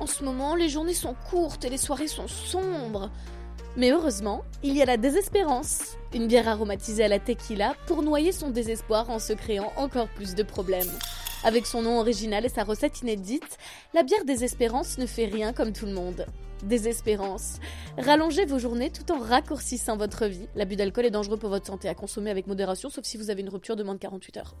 En ce moment, les journées sont courtes et les soirées sont sombres. Mais heureusement, il y a la désespérance, une bière aromatisée à la tequila pour noyer son désespoir en se créant encore plus de problèmes. Avec son nom original et sa recette inédite, la bière désespérance ne fait rien comme tout le monde. Désespérance. Rallongez vos journées tout en raccourcissant votre vie. L'abus d'alcool est dangereux pour votre santé à consommer avec modération, sauf si vous avez une rupture de moins de 48 heures.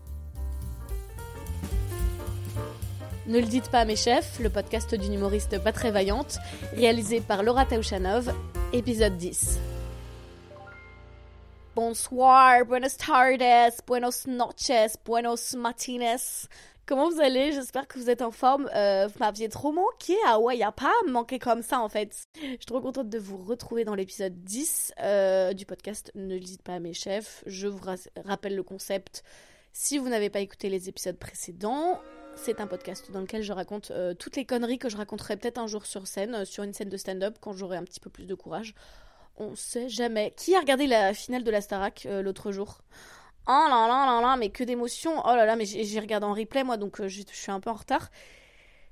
Ne le dites pas à mes chefs, le podcast d'une humoriste pas très vaillante, réalisé par Laura Taouchanov, épisode 10. Bonsoir, buenas tardes, buenos noches, buenos matines. Comment vous allez? J'espère que vous êtes en forme. Euh, vous m'aviez trop manqué. Ah ouais, y a pas à manquer comme ça en fait. Je suis trop contente de vous retrouver dans l'épisode 10 euh, du podcast Ne le dites pas à mes chefs. Je vous rappelle le concept. Si vous n'avez pas écouté les épisodes précédents, c'est un podcast dans lequel je raconte euh, toutes les conneries que je raconterai peut-être un jour sur scène, euh, sur une scène de stand-up, quand j'aurai un petit peu plus de courage. On sait jamais. Qui a regardé la finale de la Starac euh, l'autre jour? Oh là là là là, mais que d'émotions Oh là là, mais j'ai regardé en replay moi, donc je suis un peu en retard.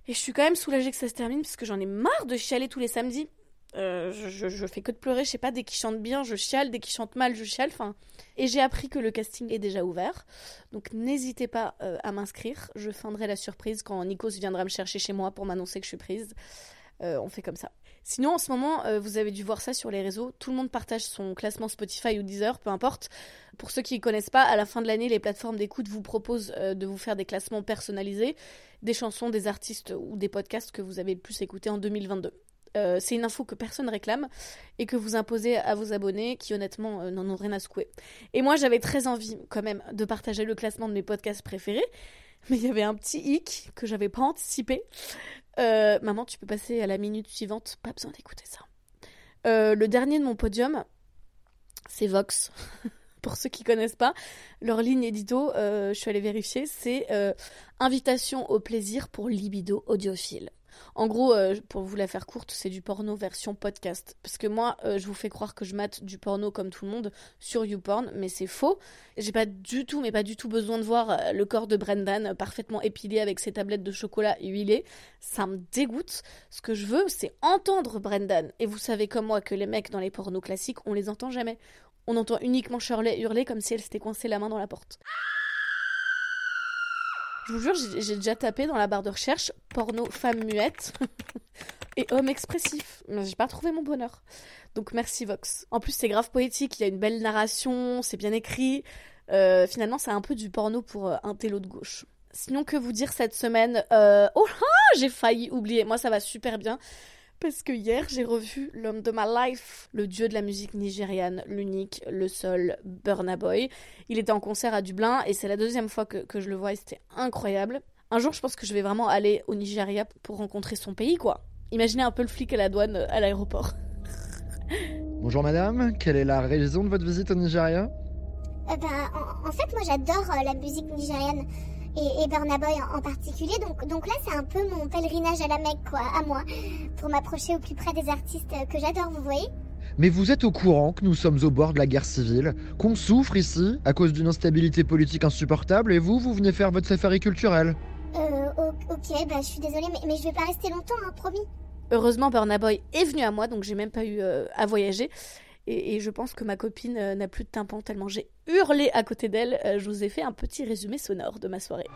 Et je suis quand même soulagée que ça se termine, parce que j'en ai marre de chialer tous les samedis. Euh, je, fais que de pleurer, je sais pas, dès qu'il chante bien, je chiale, dès qu'il chante mal, je chiale. Enfin, et j'ai appris que le casting est déjà ouvert. Donc n'hésitez pas euh, à m'inscrire. Je feindrai la surprise quand Nikos viendra me chercher chez moi pour m'annoncer que je suis prise. Euh, on fait comme ça. Sinon, en ce moment, vous avez dû voir ça sur les réseaux. Tout le monde partage son classement Spotify ou Deezer, peu importe. Pour ceux qui ne connaissent pas, à la fin de l'année, les plateformes d'écoute vous proposent de vous faire des classements personnalisés des chansons, des artistes ou des podcasts que vous avez le plus écoutés en 2022. Euh, c'est une info que personne réclame et que vous imposez à vos abonnés qui honnêtement euh, n'en ont rien à secouer. Et moi j'avais très envie quand même de partager le classement de mes podcasts préférés, mais il y avait un petit hic que j'avais pas anticipé. Euh, maman, tu peux passer à la minute suivante, pas besoin d'écouter ça. le dernier de mon podium, c'est Vox. Pour ceux qui connaissent pas, leur ligne édito, je suis allée vérifier, c'est invitation au plaisir pour libido audiophile. En gros, euh, pour vous la faire courte, c'est du porno version podcast. Parce que moi, euh, je vous fais croire que je mate du porno comme tout le monde sur YouPorn, mais c'est faux. J'ai pas du tout, mais pas du tout besoin de voir euh, le corps de Brendan parfaitement épilé avec ses tablettes de chocolat huilées. Ça me dégoûte. Ce que je veux, c'est entendre Brendan. Et vous savez comme moi que les mecs dans les pornos classiques, on les entend jamais. On entend uniquement Shirley hurler comme si elle s'était coincée la main dans la porte. Je vous jure, j'ai déjà tapé dans la barre de recherche porno femme muette et homme expressif. Mais j'ai pas trouvé mon bonheur. Donc merci Vox. En plus, c'est grave poétique, il y a une belle narration, c'est bien écrit. Euh, finalement, c'est un peu du porno pour euh, un télo de gauche. Sinon, que vous dire cette semaine euh... Oh j'ai failli oublier. Moi, ça va super bien. Parce que hier, j'ai revu l'homme de ma life, le dieu de la musique nigériane, l'unique, le seul, Burna Boy. Il était en concert à Dublin et c'est la deuxième fois que, que je le vois et c'était incroyable. Un jour, je pense que je vais vraiment aller au Nigeria pour rencontrer son pays, quoi. Imaginez un peu le flic à la douane euh, à l'aéroport. Bonjour madame, quelle est la raison de votre visite au Nigeria? Euh, ben, en, fait, moi j'adore euh, la musique nigériane et, et Burna Boy en, particulier. Donc, donc là, c'est un peu mon pèlerinage à la Mecque, quoi, à moi, pour m'approcher au plus près des artistes que j'adore, vous voyez mais vous êtes au courant que nous sommes au bord de la guerre civile, qu'on souffre ici à cause d'une instabilité politique insupportable, et vous, vous venez faire votre safari culturel Euh, ok, bah je suis désolée, mais, mais je vais pas rester longtemps, hein, promis. Heureusement, Burna Boy est venu à moi, donc j'ai même pas eu euh, à voyager. Et, je pense que ma copine euh, n'a plus de tympan tellement j'ai hurlé à côté d'elle. Euh, je vous ai fait un petit résumé sonore de ma soirée.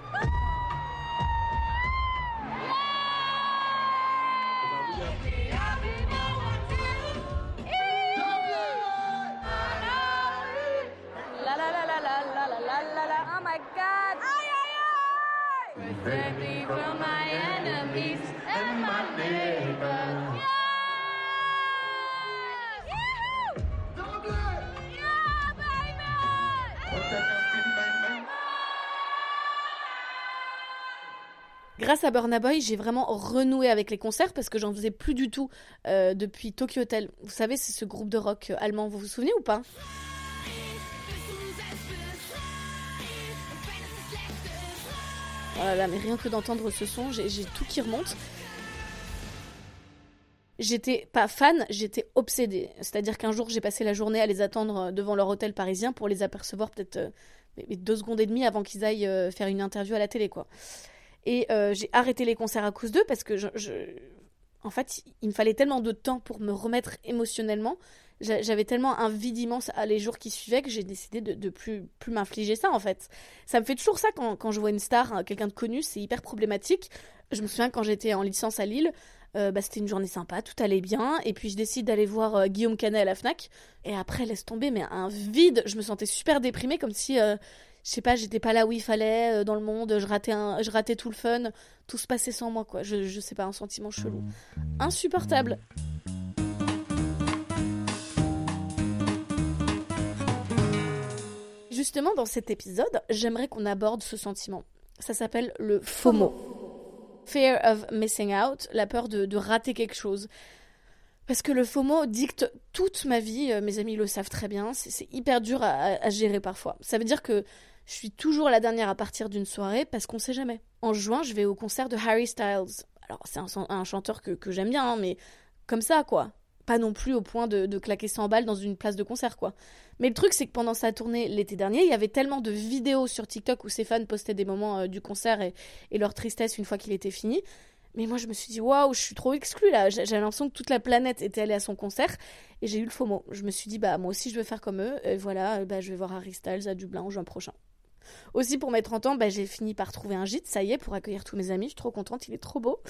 Grâce à Burna Boy, j'ai vraiment renoué avec les concerts parce que j'en faisais plus du tout euh, depuis Tokyo Hotel. Vous savez, c'est ce groupe de rock euh, allemand, vous vous souvenez ou pas? Oh là là, mais rien que d'entendre ce son, j'ai tout qui remonte. J'étais pas fan, j'étais obsédée. C'est-à-dire qu'un jour, j'ai passé la journée à les attendre euh, devant leur hôtel parisien pour les apercevoir peut-être deux secondes et demie avant qu'ils aillent faire une interview à la télé, quoi. Et euh, j'ai arrêté les concerts à cause d'eux parce que je, en fait, il me fallait tellement de temps pour me remettre émotionnellement. J'avais tellement un vide immense à les jours qui suivaient que j'ai décidé de, plus, plus m'infliger ça, en fait. Ça me fait toujours ça quand, quand je vois une star, hein, quelqu'un de connu, c'est hyper problématique. Je me souviens quand j'étais en licence à Lille, euh, bah, c'était une journée sympa, tout allait bien, et puis je décide d'aller voir euh, Guillaume Canet à la Fnac, et après, laisse tomber, mais un vide, je me sentais super déprimée, comme si, je sais pas, j'étais pas là où il fallait dans le monde, je ratais, je ratais tout le fun, tout se passait sans moi, quoi. Je, je sais pas, un sentiment chelou. Insupportable. Justement, dans cet épisode, j'aimerais qu'on aborde ce sentiment. Ça s'appelle le FOMO. Fear of missing out, la peur de, rater quelque chose. Parce que le FOMO dicte toute ma vie, euh, mes amis le savent très bien, c'est hyper dur à, gérer parfois. Ça veut dire que je suis toujours la dernière à partir d'une soirée parce qu'on sait jamais. En juin, je vais au concert de Harry Styles. Alors, c'est un, chanteur que, j'aime bien, hein, mais comme ça, quoi pas non plus au point de, claquer 100 balles dans une place de concert, quoi. Mais le truc, c'est que pendant sa tournée l'été dernier, il y avait tellement de vidéos sur TikTok où ses fans postaient des moments euh, du concert et, leur tristesse une fois qu'il était fini. Mais moi, je me suis dit, waouh, je suis trop exclue là. J'ai l'impression que toute la planète était allée à son concert et j'ai eu le faux mot. Je me suis dit, bah, moi aussi, je veux faire comme eux. Et voilà, bah, je vais voir Harry Styles à Dublin en juin prochain. Aussi, pour mes 30 ans, bah, j'ai fini par trouver un gîte, ça y est, pour accueillir tous mes amis. Je suis trop contente, il est trop beau.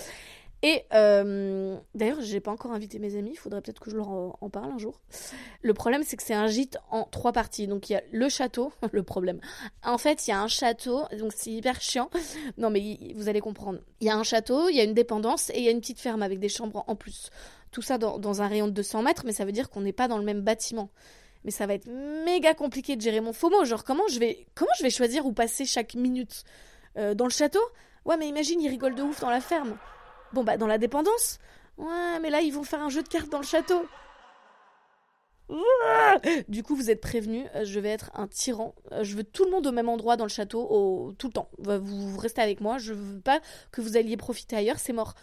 Et euh, d'ailleurs, j'ai pas encore invité mes amis, il faudrait peut-être que je leur en, parle un jour. Le problème, c'est que c'est un gîte en trois parties. Donc il y a le château, le problème. En fait, il y a un château, donc c'est hyper chiant. Non, mais vous allez comprendre. Il y a un château, il y a une dépendance et il y a une petite ferme avec des chambres en plus. Tout ça dans un rayon de 200 mètres, mais ça veut dire qu'on n'est pas dans le même bâtiment. Mais ça va être méga compliqué de gérer mon FOMO. Genre, comment je vais, je vais choisir où passer chaque minute euh, Dans le château? Ouais, mais imagine, ils rigolent de ouf dans la ferme. Bon, bah, dans la dépendance? Ouais, mais là, ils vont faire un jeu de cartes dans le château. Du coup, vous êtes prévenus, euh, je vais être un tyran. Euh, je veux tout le monde au même endroit dans le château, au... tout le temps. Vous, restez avec moi, je veux pas que vous alliez profiter ailleurs, c'est mort.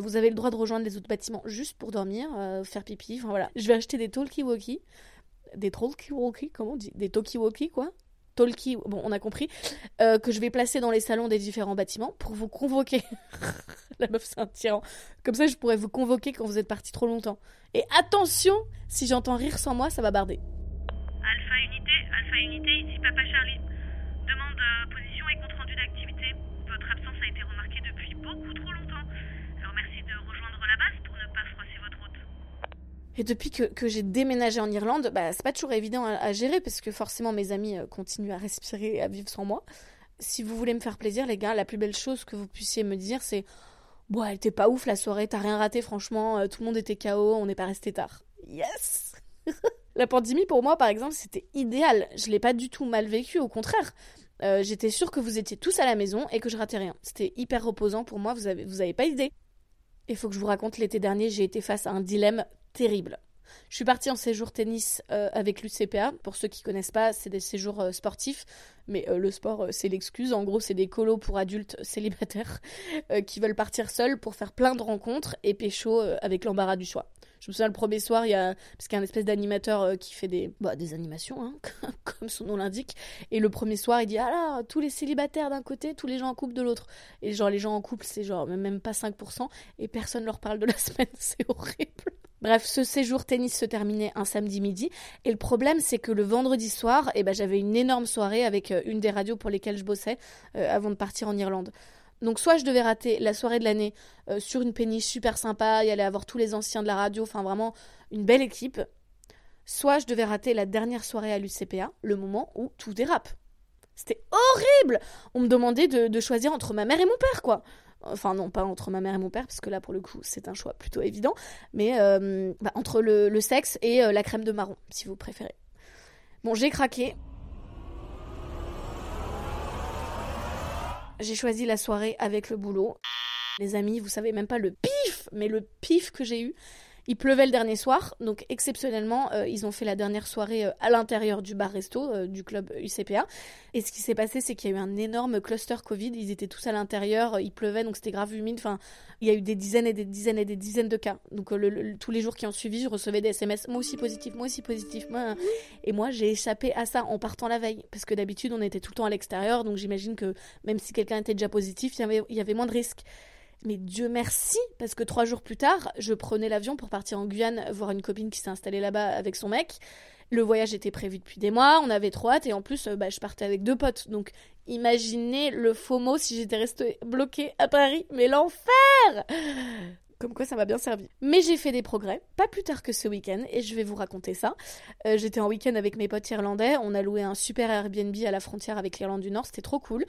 Vous avez le droit de rejoindre les autres bâtiments juste pour dormir, faire pipi, enfin voilà. Je vais acheter des talkie-walkie. Des talkie-walkie, comment on dit? Des talkie-walkie, quoi? Talkie, bon, on a compris, euh, que je vais placer dans les salons des différents bâtiments pour vous convoquer. La meuf, c'est un tyran. Comme ça, je pourrais vous convoquer quand vous êtes parti trop longtemps. Et attention, si j'entends rire sans moi, ça va barder. Alpha Unité, Alpha Unité, ici Papa Charlie. Demande euh, position et compte rendu d'activité. Votre absence a été remarquée depuis beaucoup trop longtemps. Alors merci de rejoindre la base pour ne pas froisser. Et depuis que, que j'ai déménagé en Irlande, bah, c'est pas toujours évident à, gérer parce que forcément mes amis euh, continuent à respirer et à vivre sans moi. Si vous voulez me faire plaisir, les gars, la plus belle chose que vous puissiez me dire, c'est Bon, elle était pas ouf la soirée, t'as rien raté, franchement, euh, tout le monde était KO, on n'est pas resté tard. Yes La pandémie, pour moi, par exemple, c'était idéal. Je l'ai pas du tout mal vécu, au contraire. Euh, j'étais sûre que vous étiez tous à la maison et que je ratais rien. C'était hyper reposant pour moi, vous avez, vous avez pas idée. Il faut que je vous raconte, l'été dernier, j'ai été face à un dilemme terrible. Je suis partie en séjour tennis euh, avec l'UCPA. Pour ceux qui connaissent pas, c'est des séjours euh, sportifs, mais euh, le sport, c'est l'excuse. En gros, c'est des colos pour adultes célibataires qui veulent partir seuls pour faire plein de rencontres et pécho avec l'embarras du choix. Je me souviens le premier soir, il y a parce qu'il y a un espèce d'animateur qui fait des bah, des animations, hein, comme son nom l'indique. Et le premier soir, il dit ah là, tous les célibataires d'un côté, tous les gens en couple de l'autre. Et genre les gens en couple, c'est genre même pas 5% et personne leur parle de la semaine, c'est horrible. Bref, ce séjour tennis se terminait un samedi midi. Et le problème, c'est que le vendredi soir, eh ben, j'avais une énorme soirée avec euh, une des radios pour lesquelles je bossais euh, avant de partir en Irlande. Donc soit je devais rater la soirée de l'année euh, sur une péniche super sympa, y aller avoir tous les anciens de la radio, enfin vraiment une belle équipe. Soit je devais rater la dernière soirée à l'UCPA, le moment où tout dérape. C'était horrible On me demandait de, de, choisir entre ma mère et mon père, quoi. Enfin, non, pas entre ma mère et mon père, parce que là, pour le coup, c'est un choix plutôt évident. Mais euh, bah, entre le, sexe et euh, la crème de marron, si vous préférez. Bon, j'ai craqué. J'ai choisi la soirée avec le boulot. Les amis, vous savez même pas le pif, mais le pif que j'ai eu. Il pleuvait le dernier soir, donc exceptionnellement, euh, ils ont fait la dernière soirée euh, à l'intérieur du bar-resto euh, du club UCPA. Et ce qui s'est passé, c'est qu'il y a eu un énorme cluster Covid. Ils étaient tous à l'intérieur, il pleuvait, donc c'était grave humide. Enfin, il y a eu des dizaines et des dizaines et des dizaines de cas. Donc tous les jours qui ont suivi, je recevais des SMS, moi aussi positif, moi aussi positif. Moi... Et moi, j'ai échappé à ça en partant la veille, parce que d'habitude, on était tout le temps à l'extérieur, donc j'imagine que même si quelqu'un était déjà positif, il y avait moins de risques. Mais Dieu merci, parce que trois jours plus tard, je prenais l'avion pour partir en Guyane voir une copine qui s'est installée là-bas avec son mec. Le voyage était prévu depuis des mois, on avait trop hâte et en plus, euh, bah, je partais avec deux potes. Donc imaginez le faux mot si j'étais restée bloquée à Paris. Mais l'enfer comme quoi ça m'a bien servi. Mais j'ai fait des progrès, pas plus tard que ce week-end, et je vais vous raconter ça. Euh, j'étais en week-end avec mes potes irlandais, on a loué un super Airbnb à la frontière avec l'Irlande du Nord, c'était trop cool.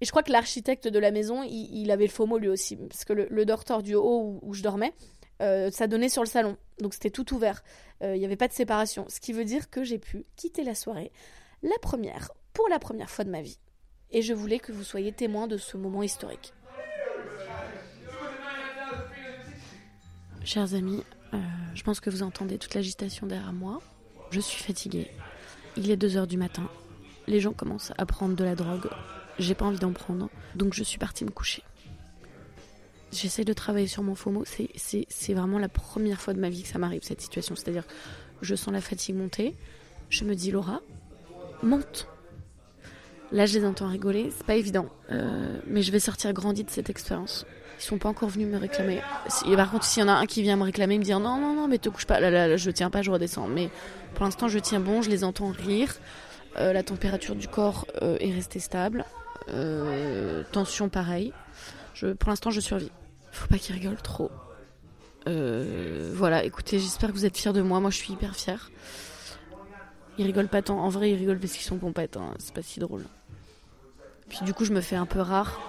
Et je crois que l'architecte de la maison, il, avait le faux mot lui aussi, parce que le, dortoir du haut où, je dormais, euh, ça donnait sur le salon, donc c'était tout ouvert. Euh, il n'y avait pas de séparation, ce qui veut dire que j'ai pu quitter la soirée, la première, pour la première fois de ma vie. Et je voulais que vous soyez témoins de ce moment historique. Chers amis, euh, je pense que vous entendez toute l'agitation derrière moi. Je suis fatiguée. Il est 2 heures du matin. Les gens commencent à prendre de la drogue. J'ai pas envie d'en prendre, donc je suis partie me coucher. J'essaie de travailler sur mon FOMO. C'est vraiment la première fois de ma vie que ça m'arrive, cette situation. C'est-à-dire, je sens la fatigue monter. Je me dis, Laura, monte. Là, je les entends rigoler. C'est pas évident. Euh, mais je vais sortir grandi de cette expérience. Ils sont pas encore venus me réclamer. Par contre, s'il y en a un qui vient me réclamer, me dire non, non, non, mais te couche pas, là, là, je tiens pas, je redescends. Mais pour l'instant, je tiens bon, je les entends rire. Euh, la température du corps euh, est restée stable. Euh, tension pareil. Je, pour l'instant, je survis. Faut pas qu'ils rigolent trop. voilà, écoutez, j'espère que vous êtes fiers de moi. Moi, je suis hyper fière. Ils rigolent pas tant. En vrai, ils rigolent parce qu'ils sont pompettes. Hein. C'est pas si drôle. Puis du coup, je me fais un peu rare.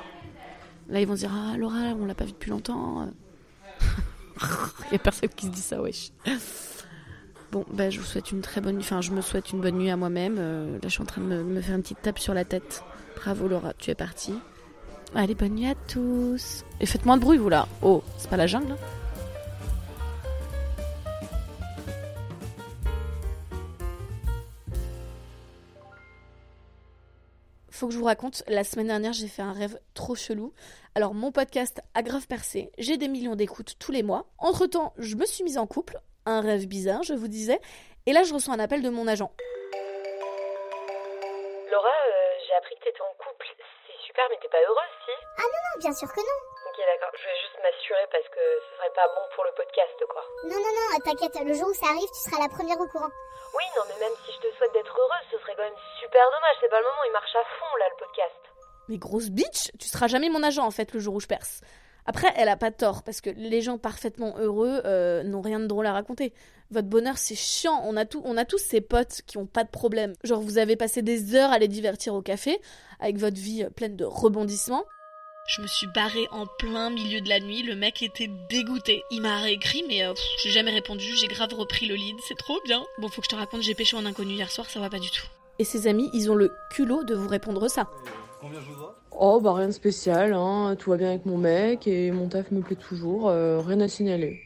Là, ils vont dire Ah, Laura, on l'a pas vu depuis longtemps. Il y a personne qui se dit ça, wesh. Bon, ben, je vous souhaite une très bonne nuit. Enfin, je me souhaite une bonne nuit à moi-même. Euh, là, je suis en train de me, faire une petite tape sur la tête. Bravo, Laura, tu es partie. Allez, bonne nuit à tous. Et faites moins de bruit, vous là. Oh, c'est pas la jungle, hein faut que je vous raconte, la semaine dernière, j'ai fait un rêve trop chelou. Alors, mon podcast a grave percé, j'ai des millions d'écoutes tous les mois. Entre-temps, je me suis mise en couple, un rêve bizarre, je vous disais, et là, je reçois un appel de mon agent. Laura, euh, j'ai appris que t'étais en couple. C'est super, mais t'es pas heureuse, si Ah non, non, bien sûr que non. Ok, d'accord, je vais juste m'assurer parce que ce serait pas bon pour le podcast, quoi. Non, non, non, t'inquiète, le jour où ça arrive, tu seras la première au courant. Oui, non, mais même si je te souhaite d'être heureuse, ce serait quand même super dommage. C'est pas le moment, il marche à fond là le podcast. Mais grosse bitch, tu seras jamais mon agent en fait le jour où je perce. Après, elle a pas tort, parce que les gens parfaitement heureux euh, n'ont rien de drôle à raconter. Votre bonheur, c'est chiant. On a, tout, on a tous ces potes qui ont pas de problème. Genre, vous avez passé des heures à les divertir au café, avec votre vie pleine de rebondissements. Je me suis barrée en plein milieu de la nuit, le mec était dégoûté. Il m'a réécrit, mais euh, j'ai jamais répondu, j'ai grave repris le lead, c'est trop bien. Bon, faut que je te raconte, j'ai pêché en inconnu hier soir, ça va pas du tout. Et ses amis, ils ont le culot de vous répondre ça. Combien je vous dois Oh, bah rien de spécial, hein. tout va bien avec mon mec et mon taf me plaît toujours, euh, rien à signaler.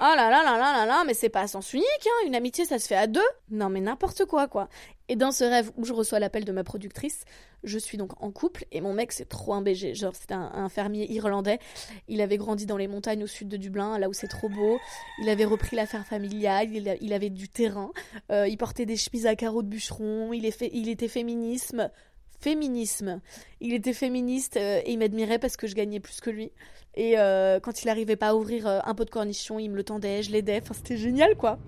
Oh là là là là là là, mais c'est pas à sens unique, hein. Une amitié, ça se fait à deux. Non, mais n'importe quoi, quoi. Et dans ce rêve où je reçois l'appel de ma productrice, je suis donc en couple et mon mec, c'est trop un BG. Genre, c'est un, fermier irlandais. Il avait grandi dans les montagnes au sud de Dublin, là où c'est trop beau. Il avait repris l'affaire familiale. Il, avait du terrain. Euh, il portait des chemises à carreaux de bûcheron. Il, est fait, il était féminisme féminisme. Il était féministe euh, et il m'admirait parce que je gagnais plus que lui. Et euh, quand il n'arrivait pas à ouvrir euh, un pot de cornichon, il me le tendait, je l'aidais. Enfin, c'était génial, quoi.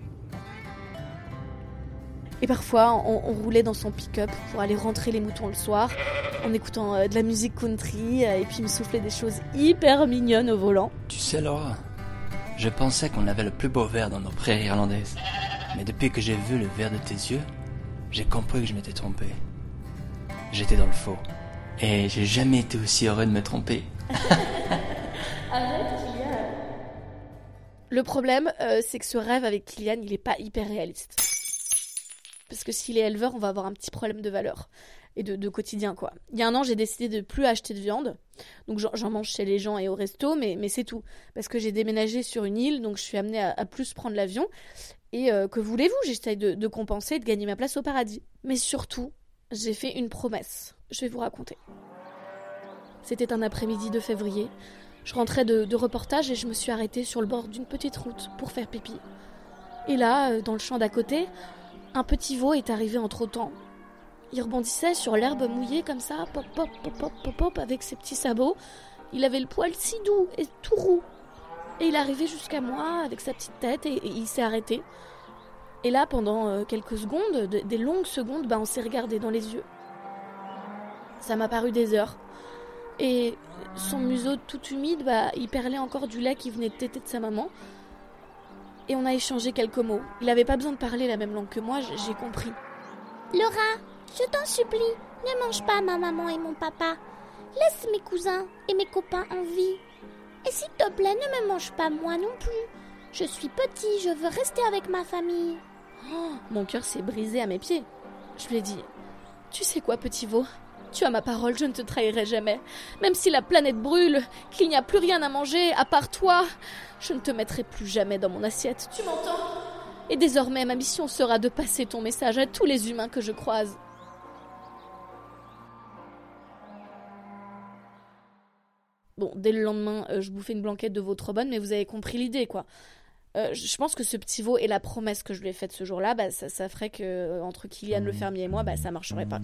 Et parfois, on, roulait dans son pick-up pour aller rentrer les moutons le soir, en écoutant de la musique country, et puis il me soufflait des choses hyper mignonnes au volant. Tu sais, Laura, je pensais qu'on avait le plus beau verre dans nos prairies irlandaises. Mais depuis que j'ai vu le verre de tes yeux, j'ai compris que je m'étais trompé j'étais dans le faux. Et j'ai jamais été aussi heureux de me tromper. Le problème, euh, c'est que ce rêve avec Kylian, il est pas hyper réaliste. Parce que s'il est éleveur, on va avoir un petit problème de valeur et de, quotidien, quoi. Il y a un an, j'ai décidé de plus acheter de viande. Donc j'en mange chez les gens et au resto, mais, mais c'est tout. Parce que j'ai déménagé sur une île, donc je suis amenée à, plus prendre l'avion. Et euh, que voulez-vous? J'essaye de, de compenser, de gagner ma place au paradis. Mais surtout, j'ai fait une promesse. Je vais vous raconter. C'était un après-midi de février. Je rentrais de, reportage et je me suis arrêtée sur le bord d'une petite route pour faire pipi. Et là, euh, dans le champ d'à côté, un petit veau est arrivé en trottant. Il rebondissait sur l'herbe mouillée comme ça, pop pop pop pop pop pop avec ses petits sabots. Il avait le poil si doux et tout roux. Et il arrivait jusqu'à moi avec sa petite tête et, et il s'est arrêté. Et là, pendant euh, quelques secondes, de- des longues secondes, bah, on s'est regardé dans les yeux. Ça m'a paru des heures. Et son museau tout humide, bah, il perlait encore du lait qui venait de de sa maman. Et on a échangé quelques mots. Il avait pas besoin de parler la même langue que moi, j'ai compris. Laura, je t'en supplie, ne mange pas ma maman et mon papa. Laisse mes cousins et mes copains en vie. Et s'il te plaît, ne me mange pas moi non plus. Je suis petit, je veux rester avec ma famille. Oh, mon cœur s'est brisé à mes pieds. Je lui ai dit Tu sais quoi, petit veau? Tu as ma parole, je ne te trahirai jamais. Même si la planète brûle, qu'il n'y a plus rien à manger à part toi, je ne te mettrai plus jamais dans mon assiette. Tu m'entends? Et désormais, ma mission sera de passer ton message à tous les humains que je croise. Bon, dès le lendemain, euh, je bouffais une blanquette de veau trop bonne, mais vous avez compris l'idée, quoi. Euh, je pense que ce petit veau et la promesse que je lui ai faite ce jour-là, bah, ça, ferait que euh, entre Kylian le fermier et moi, bah, ça marcherait pas.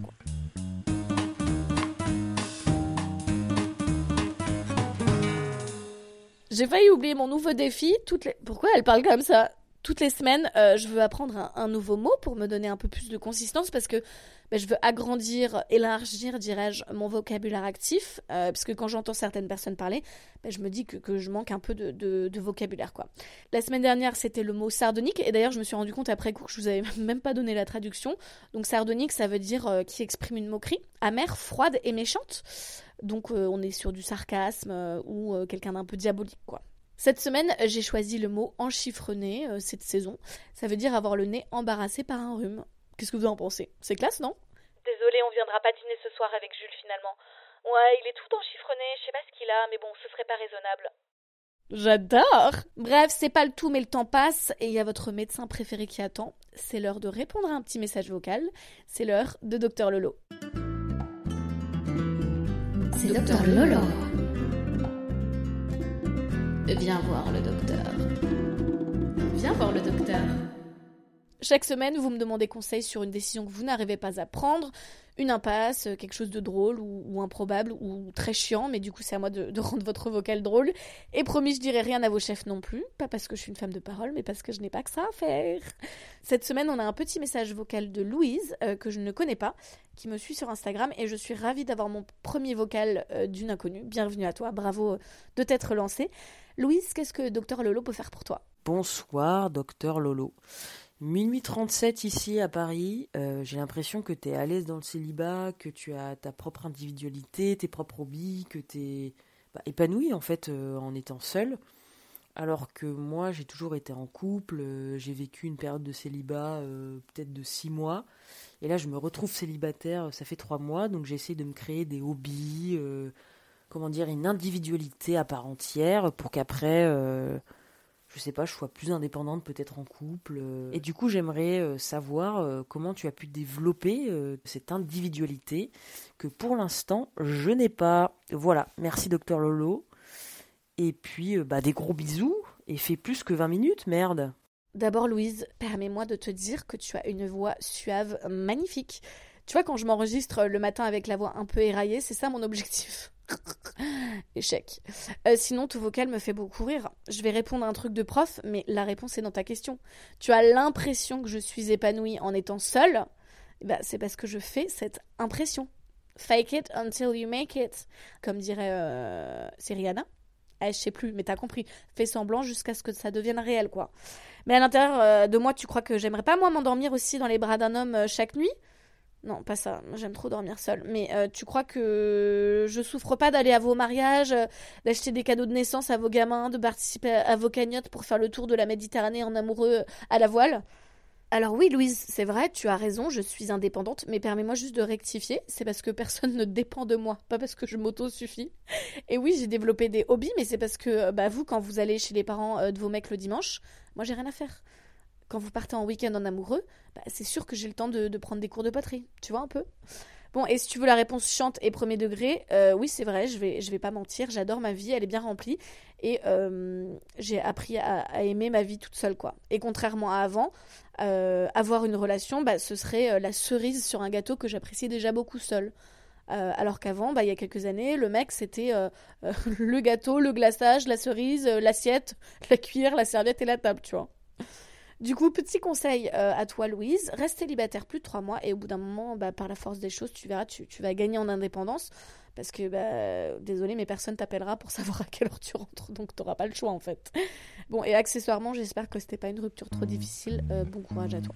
J'ai failli oublier mon nouveau défi. Toutes les... Pourquoi elle parle comme ça? Toutes les semaines, euh, je veux apprendre un, nouveau mot pour me donner un peu plus de consistance parce que bah, je veux agrandir, élargir, dirais-je, mon vocabulaire actif. euh, parce que quand j'entends certaines personnes parler, bah, je me dis que, je manque un peu de, vocabulaire quoi. La semaine dernière, c'était le mot sardonique. Et d'ailleurs, je me suis rendu compte après coup que je vous avais même pas donné la traduction. Donc, sardonique, ça veut dire euh, qui exprime une moquerie, amère, froide et méchante. Donc, euh, on est sur du sarcasme ou quelqu'un d'un peu diabolique, quoi. Cette semaine, j'ai choisi le mot enchiffrené euh, cette saison. Ça veut dire avoir le nez embarrassé par un rhume. Qu'est-ce que vous en pensez? C'est classe, non? Désolée, on viendra pas dîner ce soir avec Jules finalement. Ouais, il est tout enchiffronné, je sais pas ce qu'il a, mais bon, ce serait pas raisonnable. J'adore Bref, c'est pas le tout, mais le temps passe et il y a votre médecin préféré qui attend. C'est l'heure de répondre à un petit message vocal. C'est l'heure de Docteur Lolo. C'est Docteur Lolo. Viens voir le docteur. Viens voir le docteur. Chaque semaine, vous me demandez conseil sur une décision que vous n'arrivez pas à prendre, une impasse, quelque chose de drôle ou, improbable ou très chiant, mais du coup c'est à moi de, de rendre votre vocal drôle. Et promis, je dirai rien à vos chefs non plus, pas parce que je suis une femme de parole, mais parce que je n'ai pas que ça à faire. Cette semaine, on a un petit message vocal de Louise, euh, que je ne connais pas, qui me suit sur Instagram, et je suis ravie d'avoir mon premier vocal euh, d'une inconnue. Bienvenue à toi, bravo euh, de t'être lancée. Louise, qu'est-ce que Docteur Lolo peut faire pour toi? Bonsoir, docteur Lolo. Minuit 37 ici à Paris. Euh, J'ai l'impression que tu es à l'aise dans le célibat, que tu as ta propre individualité, tes propres hobbies, que tu es épanoui en fait euh, en étant seul. Alors que moi, j'ai toujours été en couple, euh, j'ai vécu une période de célibat peut-être de six mois. Et là, je me retrouve célibataire, ça fait trois mois, donc j'essaie de me créer des hobbies, comment dire, une individualité à part entière pour qu'après, euh, je sais pas, je sois plus indépendante peut-être en couple. euh. Et du coup, j'aimerais euh, savoir comment tu as pu développer cette individualité que pour l'instant, je n'ai pas. Voilà, merci docteur Lolo. Et puis, bah, des gros bisous et fais plus que 20 minutes, merde. D'abord, Louise, permets-moi de te dire que tu as une voix suave magnifique. Tu vois, quand je m'enregistre le matin avec la voix un peu éraillée, c'est ça mon objectif. Échec. Euh, sinon, tout vocal me fait beaucoup rire. Je vais répondre à un truc de prof, mais la réponse est dans ta question. Tu as l'impression que je suis épanouie en étant seule. Ben, c'est parce que je fais cette impression. Fake it until you make it. Comme dirait euh. Eh, je sais plus, mais t'as compris. Fais semblant jusqu'à ce que ça devienne réel, quoi. Mais à l'intérieur euh, de moi, tu crois que j'aimerais pas, moi, m'endormir aussi dans les bras d'un homme euh, chaque nuit? Non, pas ça. J'aime trop dormir seule. Mais euh, tu crois que je souffre pas d'aller à vos mariages, euh, d'acheter des cadeaux de naissance à vos gamins, de participer à vos cagnottes pour faire le tour de la Méditerranée en amoureux euh, à la voile? Alors oui, Louise, c'est vrai, tu as raison, je suis indépendante, mais permets-moi juste de rectifier, c'est parce que personne ne dépend de moi, pas parce que je m'auto-suffis. Et oui, j'ai développé des hobbies, mais c'est parce que bah, vous, quand vous allez chez les parents euh, de vos mecs le dimanche, moi j'ai rien à faire. Quand vous partez en week-end en amoureux, bah, c'est sûr que j'ai le temps de, prendre des cours de poterie, tu vois un peu Bon, et si tu veux la réponse chiante et premier degré, euh, oui, c'est vrai, je vais, je vais pas mentir, j'adore ma vie, elle est bien remplie. Et euh, j'ai appris à, aimer ma vie toute seule, quoi. Et contrairement à avant, euh, avoir une relation, bah, ce serait la cerise sur un gâteau que j'apprécie déjà beaucoup seule. Alors qu'avant, bah, il y a quelques années, le mec, c'était le gâteau, le glaçage, la cerise, l'assiette, la cuillère, la serviette et la table, tu vois. Du coup, petit conseil euh, à toi, Louise, reste célibataire plus de trois mois et au bout d'un moment, bah, par la force des choses, tu verras, tu, tu vas gagner en indépendance. Parce que, bah, désolé, mais personne t'appellera pour savoir à quelle heure tu rentres, donc t'auras pas le choix en fait. Bon, et accessoirement, j'espère que c'était pas une rupture trop difficile. Euh, bon courage à toi.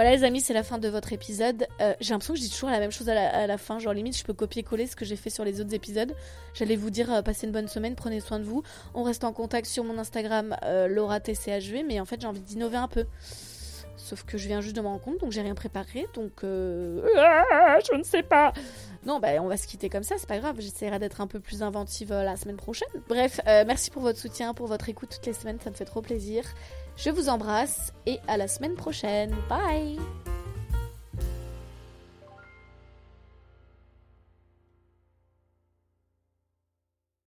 Voilà les amis, c'est la fin de votre épisode. Euh, j'ai l'impression que je dis toujours la même chose à la, fin, genre limite je peux copier-coller ce que j'ai fait sur les autres épisodes. J'allais vous dire euh, passez une bonne semaine, prenez soin de vous. On reste en contact sur mon Instagram euh, LauraTCHV, mais en fait j'ai envie d'innover un peu. Sauf que je viens juste de me rendre compte, donc j'ai rien préparé, donc euh, ah, je ne sais pas. Non, bah on va se quitter comme ça, c'est pas grave. J'essaierai d'être un peu plus inventive euh, la semaine prochaine. Bref, euh, merci pour votre soutien, pour votre écoute toutes les semaines, ça me fait trop plaisir. Je vous embrasse et à la semaine prochaine. Bye